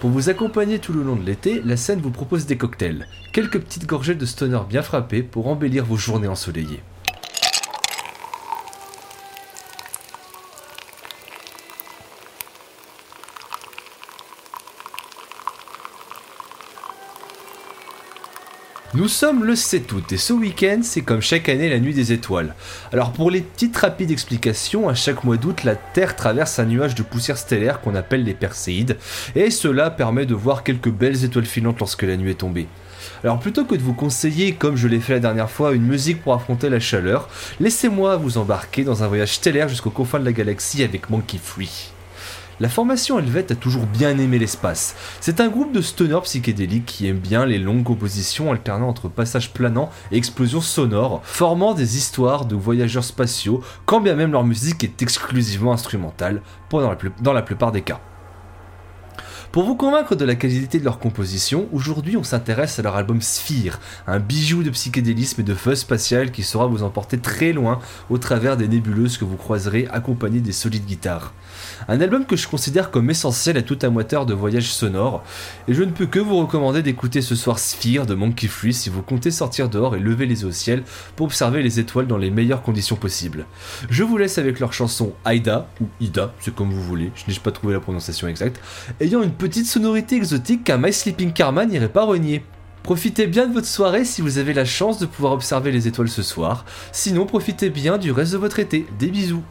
Pour vous accompagner tout le long de l'été, la scène vous propose des cocktails, quelques petites gorgées de stoner bien frappées pour embellir vos journées ensoleillées. Nous sommes le 7 août et ce week-end, c'est comme chaque année la nuit des étoiles. Alors pour les petites rapides explications, à chaque mois d'août, la Terre traverse un nuage de poussière stellaire qu'on appelle les Perséides, et cela permet de voir quelques belles étoiles filantes lorsque la nuit est tombée. Alors plutôt que de vous conseiller, comme je l'ai fait la dernière fois, une musique pour affronter la chaleur, laissez-moi vous embarquer dans un voyage stellaire jusqu'aux confins de la galaxie avec Monkey Free. La formation Helvet a toujours bien aimé l'espace. C'est un groupe de stoners psychédéliques qui aiment bien les longues compositions alternant entre passages planants et explosions sonores, formant des histoires de voyageurs spatiaux, quand bien même leur musique est exclusivement instrumentale, dans la plupart des cas. Pour vous convaincre de la qualité de leur composition, aujourd'hui on s'intéresse à leur album Sphere, un bijou de psychédélisme et de fuzz spatial qui saura vous emporter très loin au travers des nébuleuses que vous croiserez accompagnées des solides guitares. Un album que je considère comme essentiel à tout amateur de voyage sonore, et je ne peux que vous recommander d'écouter ce soir Sphere de Monkey Free si vous comptez sortir dehors et lever les yeux au ciel pour observer les étoiles dans les meilleures conditions possibles. Je vous laisse avec leur chanson Aida, ou Ida, c'est comme vous voulez, je n'ai pas trouvé la prononciation exacte, ayant une petite sonorité exotique qu'un My Sleeping Karma n'irait pas renier. Profitez bien de votre soirée si vous avez la chance de pouvoir observer les étoiles ce soir. Sinon, profitez bien du reste de votre été. Des bisous.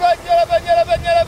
Bagnole, bagnole, la bagnole